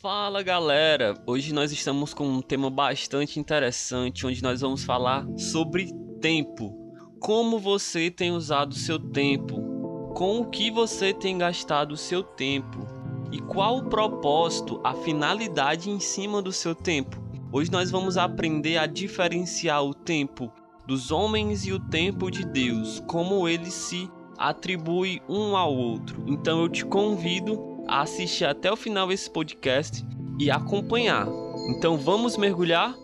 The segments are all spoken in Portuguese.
Fala galera! Hoje nós estamos com um tema bastante interessante onde nós vamos falar sobre tempo. Como você tem usado seu tempo? Com o que você tem gastado seu tempo? E qual o propósito, a finalidade em cima do seu tempo? Hoje nós vamos aprender a diferenciar o tempo dos homens e o tempo de Deus, como ele se atribui um ao outro. Então eu te convido a assistir até o final esse podcast e acompanhar. Então vamos mergulhar?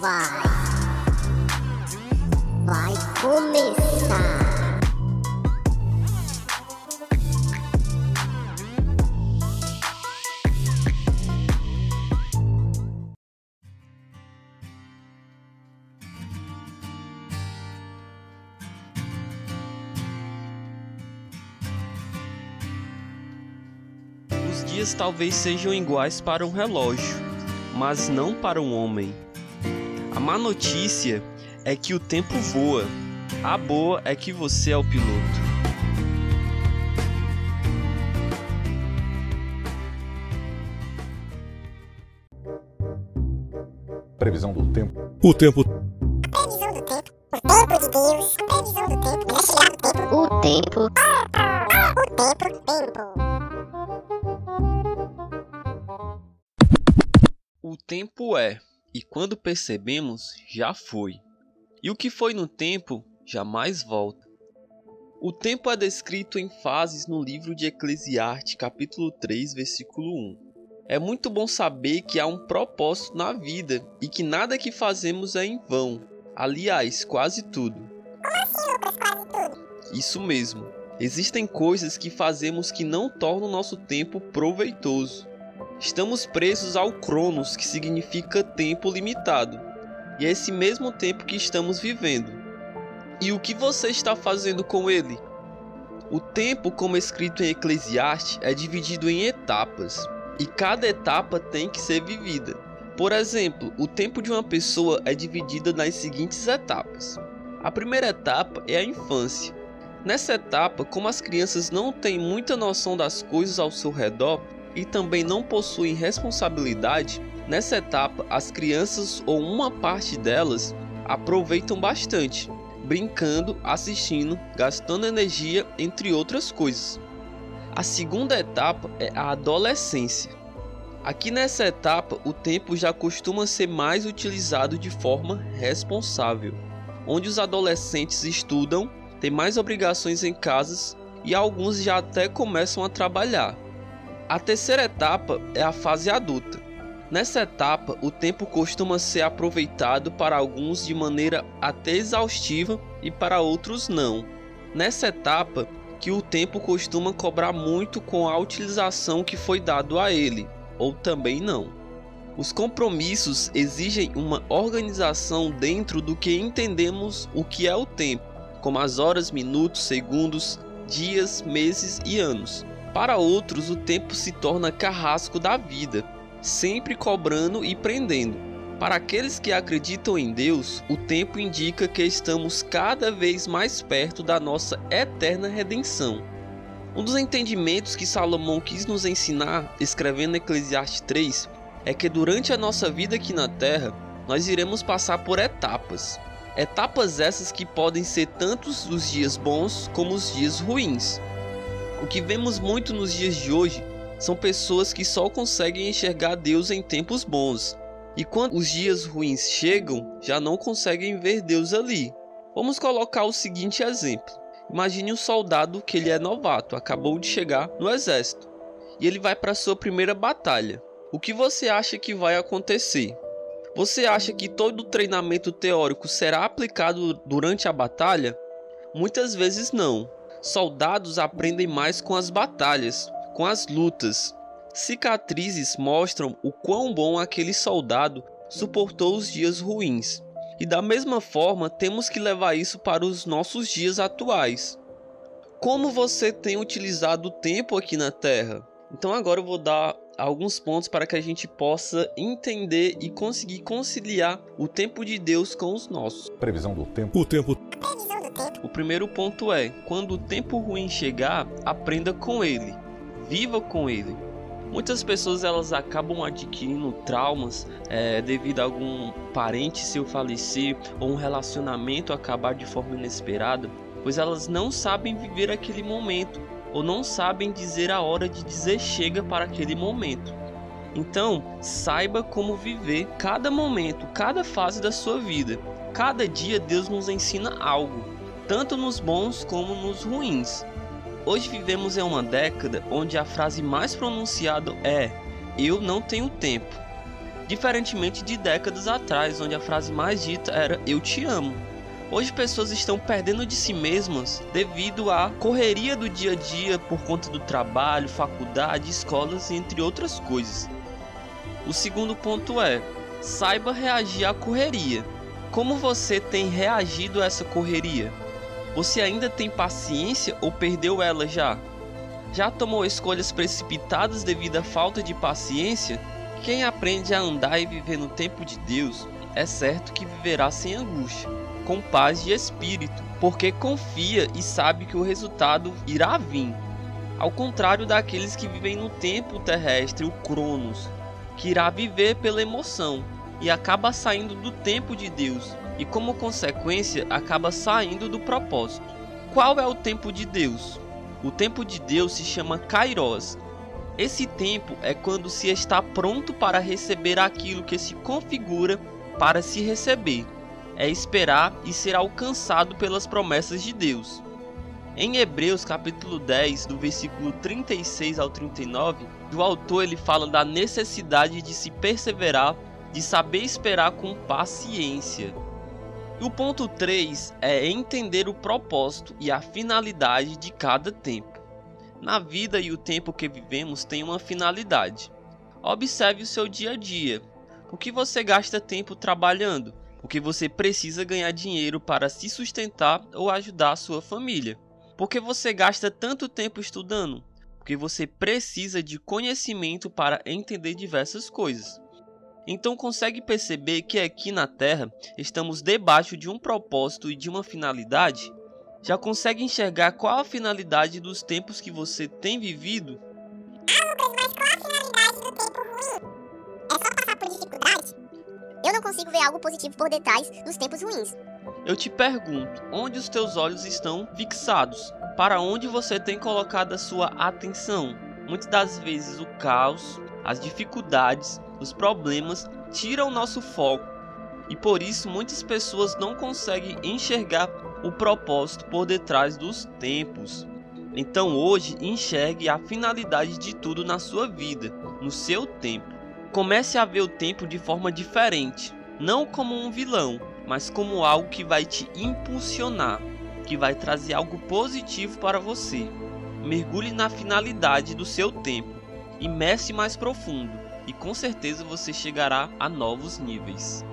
Vai. Os dias talvez sejam iguais para um relógio, mas não para um homem. A má notícia é que o tempo voa. A boa é que você é o piloto. Previsão do tempo. O tempo Previsão do tempo. O tempo de Deus. Previsão do tempo. Vai chegar o tempo. O tempo, O tempo. Tempo. Tempo é, e quando percebemos, já foi. E o que foi no tempo jamais volta. O tempo é descrito em fases no livro de Eclesiastes, capítulo 3, versículo 1. É muito bom saber que há um propósito na vida e que nada que fazemos é em vão. Aliás, quase tudo. Isso mesmo. Existem coisas que fazemos que não tornam nosso tempo proveitoso. Estamos presos ao Cronos, que significa tempo limitado. E é esse mesmo tempo que estamos vivendo. E o que você está fazendo com ele? O tempo, como escrito em Eclesiastes, é dividido em etapas, e cada etapa tem que ser vivida. Por exemplo, o tempo de uma pessoa é dividido nas seguintes etapas. A primeira etapa é a infância. Nessa etapa, como as crianças não têm muita noção das coisas ao seu redor e também não possuem responsabilidade, nessa etapa as crianças ou uma parte delas aproveitam bastante, brincando, assistindo, gastando energia, entre outras coisas. A segunda etapa é a adolescência. Aqui nessa etapa, o tempo já costuma ser mais utilizado de forma responsável, onde os adolescentes estudam, têm mais obrigações em casas e alguns já até começam a trabalhar. A terceira etapa é a fase adulta. Nessa etapa, o tempo costuma ser aproveitado para alguns de maneira até exaustiva e para outros não. Nessa etapa, que o tempo costuma cobrar muito com a utilização que foi dado a ele, ou também não. Os compromissos exigem uma organização dentro do que entendemos o que é o tempo, como as horas, minutos, segundos, dias, meses e anos. Para outros, o tempo se torna carrasco da vida, sempre cobrando e prendendo. Para aqueles que acreditam em Deus, o tempo indica que estamos cada vez mais perto da nossa eterna redenção. Um dos entendimentos que Salomão quis nos ensinar, escrevendo Eclesiastes 3, é que durante a nossa vida aqui na Terra, nós iremos passar por etapas. Etapas essas que podem ser tantos os dias bons como os dias ruins. O que vemos muito nos dias de hoje são pessoas que só conseguem enxergar Deus em tempos bons, e quando os dias ruins chegam, já não conseguem ver Deus ali. Vamos colocar o seguinte exemplo: imagine um soldado que ele é novato, acabou de chegar no exército, e ele vai para sua primeira batalha. O que você acha que vai acontecer? Você acha que todo o treinamento teórico será aplicado durante a batalha? Muitas vezes não. Soldados aprendem mais com as batalhas, com as lutas. Cicatrizes mostram o quão bom aquele soldado suportou os dias ruins. E da mesma forma, temos que levar isso para os nossos dias atuais. Como você tem utilizado o tempo aqui na Terra? Então agora eu vou dar alguns pontos para que a gente possa entender e conseguir conciliar o tempo de Deus com os nossos. Previsão do tempo. O tempo. Primeiro ponto é: quando o tempo ruim chegar, aprenda com ele, viva com ele. Muitas pessoas elas acabam adquirindo traumas é, devido a algum parente seu falecer ou um relacionamento acabar de forma inesperada, pois elas não sabem viver aquele momento ou não sabem dizer a hora de dizer chega para aquele momento. Então, saiba como viver cada momento, cada fase da sua vida. Cada dia Deus nos ensina algo, tanto nos bons como nos ruins. Hoje vivemos em uma década onde a frase mais pronunciada é eu não tenho tempo. Diferentemente de décadas atrás, onde a frase mais dita era eu te amo. Hoje pessoas estão perdendo de si mesmas devido à correria do dia a dia por conta do trabalho, faculdade, escolas, entre outras coisas. O segundo ponto é: saiba reagir à correria. Como você tem reagido a essa correria? Você ainda tem paciência ou perdeu ela já? Já tomou escolhas precipitadas devido à falta de paciência? Quem aprende a andar e viver no tempo de Deus é certo que viverá sem angústia, com paz de espírito, porque confia e sabe que o resultado irá vir. Ao contrário daqueles que vivem no tempo terrestre, o Cronos, que irá viver pela emoção e acaba saindo do tempo de Deus e, como consequência, acaba saindo do propósito. Qual é o tempo de Deus? O tempo de Deus se chama Kairos. Esse tempo é quando se está pronto para receber aquilo que se configura para se receber. É esperar e ser alcançado pelas promessas de Deus. Em Hebreus capítulo 10, do versículo 36 ao 39, o autor ele fala da necessidade de se perseverar, de saber esperar com paciência. E o ponto 3 é entender o propósito e a finalidade de cada tempo. Na vida e o tempo que vivemos tem uma finalidade. Observe o seu dia a dia. O que você gasta tempo trabalhando? O que você precisa ganhar dinheiro para se sustentar ou ajudar a sua família? Por que você gasta tanto tempo estudando? Porque você precisa de conhecimento para entender diversas coisas. Então consegue perceber que aqui na Terra estamos debaixo de um propósito e de uma finalidade? Já consegue enxergar qual a finalidade dos tempos que você tem vivido? Ah, Lucas, mas qual a finalidade do tempo ruim? É só passar por dificuldade? Eu não consigo ver algo positivo por detrás dos tempos ruins. Eu te pergunto, onde os teus olhos estão fixados? Para onde você tem colocado a sua atenção? Muitas das vezes o caos, as dificuldades, os problemas tiram nosso foco e por isso muitas pessoas não conseguem enxergar o propósito por detrás dos tempos. Então hoje enxergue a finalidade de tudo na sua vida, no seu tempo. Comece a ver o tempo de forma diferente, não como um vilão, mas como algo que vai te impulsionar, que vai trazer algo positivo para você. Mergulhe na finalidade do seu tempo, imece mais profundo e com certeza você chegará a novos níveis.